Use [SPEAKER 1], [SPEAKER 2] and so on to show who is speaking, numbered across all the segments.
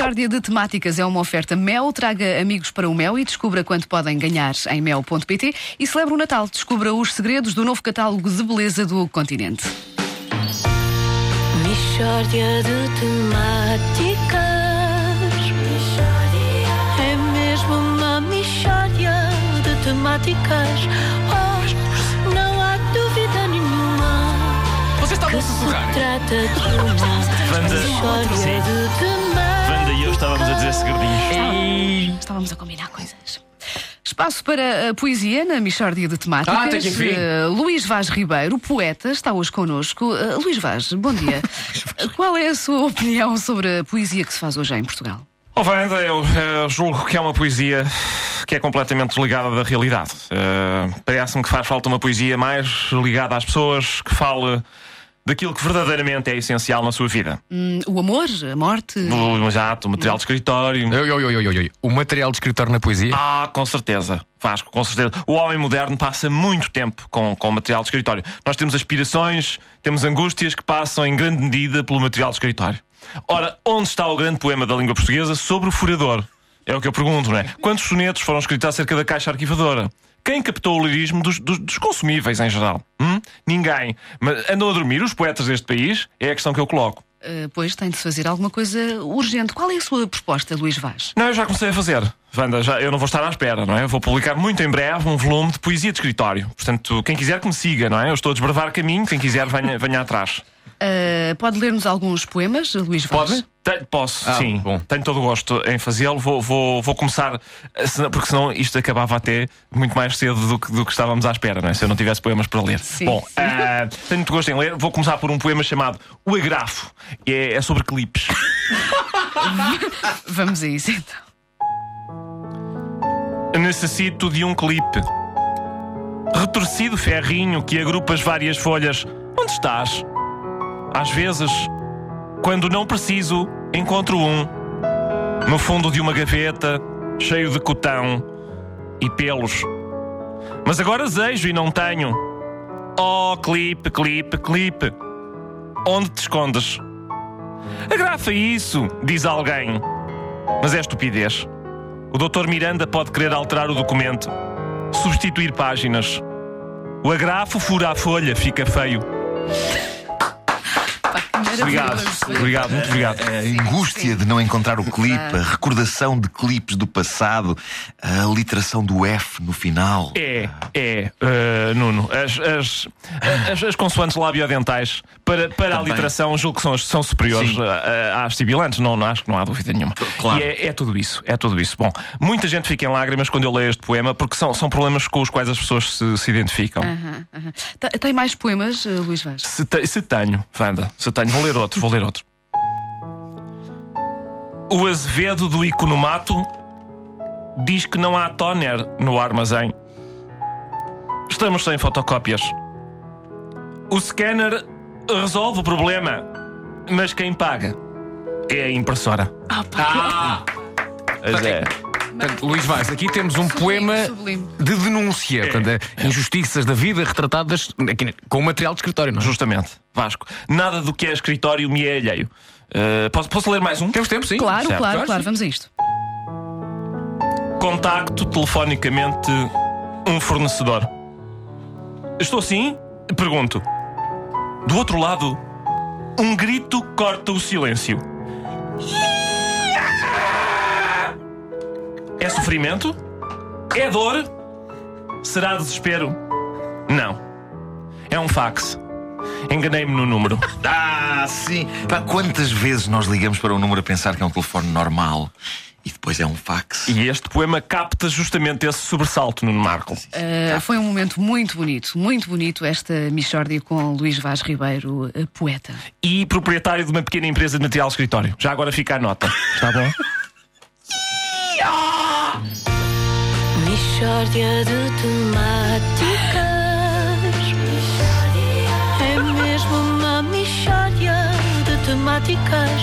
[SPEAKER 1] Michórdia de Temáticas é uma oferta Mel. Traga amigos para o Mel e descubra quanto podem ganhar em mel.pt e celebra o Natal. Descubra os segredos do novo catálogo de beleza do continente.
[SPEAKER 2] Michórdia de temáticas. É mesmo uma michórdia de temáticas. Oh, não há dúvida nenhuma
[SPEAKER 3] Vocês estavam
[SPEAKER 2] que se trata de uma michórdia de temáticas.
[SPEAKER 4] Estávamos a dizer segredinhos.
[SPEAKER 1] Estávamos a combinar coisas. Espaço para a poesia na Michórdia de Temáticas.
[SPEAKER 3] Ah, até que enfim.
[SPEAKER 1] Eh, Luís Vaz Ribeiro, poeta, está hoje connosco. Eh, Luís Vaz, bom dia. Qual é a sua opinião sobre a poesia que se faz hoje em Portugal?
[SPEAKER 4] Oh, Wanda, eu eh, julgo que é uma poesia que é completamente desligada da realidade. Eh, Parece-me que faz falta uma poesia mais ligada às pessoas, que fale daquilo que verdadeiramente é essencial na sua vida.
[SPEAKER 1] Hum, o amor, a morte.
[SPEAKER 4] O exato, o material de escritório.
[SPEAKER 3] Oi, oi, oi, oi, oi. O material de escritório na poesia?
[SPEAKER 4] Ah, com certeza. Vasco, com certeza. O homem moderno passa muito tempo com, com material de escritório. Nós temos aspirações, temos angústias que passam em grande medida pelo material de escritório. Ora, onde está o grande poema da língua portuguesa sobre o furador? É o que eu pergunto, não é? Quantos sonetos foram escritos acerca da caixa arquivadora? Quem captou o lirismo dos, dos- dos consumíveis em geral? Hum? Ninguém. Mas andam a dormir os poetas deste país? É a questão que eu coloco.
[SPEAKER 1] Eh, pois tem de se fazer alguma coisa urgente. Qual é a sua proposta, Luís Vaz?
[SPEAKER 4] Não, eu já comecei a fazer. Wanda, já, eu não vou estar à espera, não é? Eu vou publicar muito em breve um volume de poesia de escritório. Portanto, quem quiser que me siga, não é? Eu estou a desbravar caminho, quem quiser venha, venha atrás.
[SPEAKER 1] Eh, pode ler-nos alguns poemas, Luís Vaz?
[SPEAKER 3] Pode?
[SPEAKER 4] Tenho- posso,
[SPEAKER 3] Ah,
[SPEAKER 4] sim.
[SPEAKER 3] bom.
[SPEAKER 4] Tenho todo o gosto em fazê-lo. Vou, vou, vou começar, eh, porque senão isto acabava até muito mais cedo do que, do que estávamos à espera, não é? Se eu não tivesse poemas para ler.
[SPEAKER 1] Sim,
[SPEAKER 4] Bom,
[SPEAKER 1] sim.
[SPEAKER 4] ah, tenho muito gosto em ler. Vou começar por um poema chamado O Agrafo. É, é sobre clipes.
[SPEAKER 1] Vamos a isso então.
[SPEAKER 4] Necessito de um clipe. Retorcido ferrinho que agrupa as várias folhas. Onde estás? Às vezes, quando não preciso, encontro um. No fundo de uma gaveta, cheio de cotão e pelos. Mas agora desejo e não tenho. Oh, clipe, clipe, clipe. Onde te escondes? Agrafa isso, diz alguém. Mas é estupidez. O Dr. Miranda pode querer alterar o documento, substituir páginas. O agrafo fura a folha, fica feio. Obrigado, obrigado, muito obrigado.
[SPEAKER 5] A angústia de não encontrar o clipe, a recordação de clipes do passado, a literação do F no final.
[SPEAKER 4] É, é, eh, Nuno, as, as, as, as consoantes labiodentais para, para a literação julgo que são, são superiores
[SPEAKER 5] Sim.
[SPEAKER 4] eh, às sibilantes, não, não acho que não há dúvida nenhuma.
[SPEAKER 5] Claro.
[SPEAKER 4] E é, é tudo isso, é tudo isso. Bom, muita gente fica em lágrimas quando eu leio este poema porque são, são problemas com os quais as pessoas se, se identificam.
[SPEAKER 1] Aham, aham. Te- Tem mais poemas, eh, Luís Vaz?
[SPEAKER 4] Se, te- se tenho, Wanda, se tenho, vou ler outro, vou ler outro. O Azevedo do Economato diz que não há toner no armazém. Estamos sem fotocópias. O scanner resolve o problema, mas quem paga é a impressora.
[SPEAKER 1] Ah,
[SPEAKER 4] Mas é.
[SPEAKER 3] Portanto, Luís Vaz, aqui temos um poema
[SPEAKER 1] sublime.
[SPEAKER 3] de denúncia. Portanto, é injustiças da vida retratadas aqui, com material de escritório, não é?
[SPEAKER 4] Justamente, Vasco. Nada do que é escritório me é alheio. Uh, posso, posso ler mais um?
[SPEAKER 3] Temos tempo, sim.
[SPEAKER 1] Claro,
[SPEAKER 4] Certo.
[SPEAKER 1] claro,
[SPEAKER 3] Claro.
[SPEAKER 1] Vamos a isto.
[SPEAKER 4] Contacto telefonicamente um fornecedor. Estou sim? Pergunto. Do outro lado, um grito corta o silêncio. É sofrimento? É dor? Será desespero? Não. É um fax. Enganei-me no número.
[SPEAKER 5] Ah, sim! Pá, quantas vezes nós ligamos para um número a pensar que é um telefone normal e depois é um fax?
[SPEAKER 4] E este poema capta justamente esse sobressalto, Nuno Marco.
[SPEAKER 1] Uh, foi um momento muito bonito, muito bonito esta Michórdia com Luís Vaz Ribeiro, eh, poeta.
[SPEAKER 4] e proprietário de uma pequena empresa de material de escritório. Já agora fica a nota. Está bom?
[SPEAKER 2] Michórdia de temáticas. É mesmo uma michórdia de temáticas.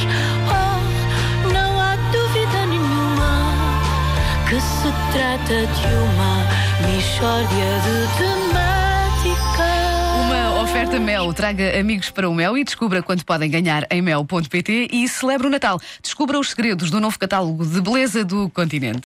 [SPEAKER 2] Oh, não há dúvida nenhuma que se trata de uma michórdia de temáticas.
[SPEAKER 1] Uma oferta Mel. Traga amigos para o Mel e descubra quanto podem ganhar em mel.pt e celebre o Natal. Descubra os segredos do novo catálogo de beleza do continente.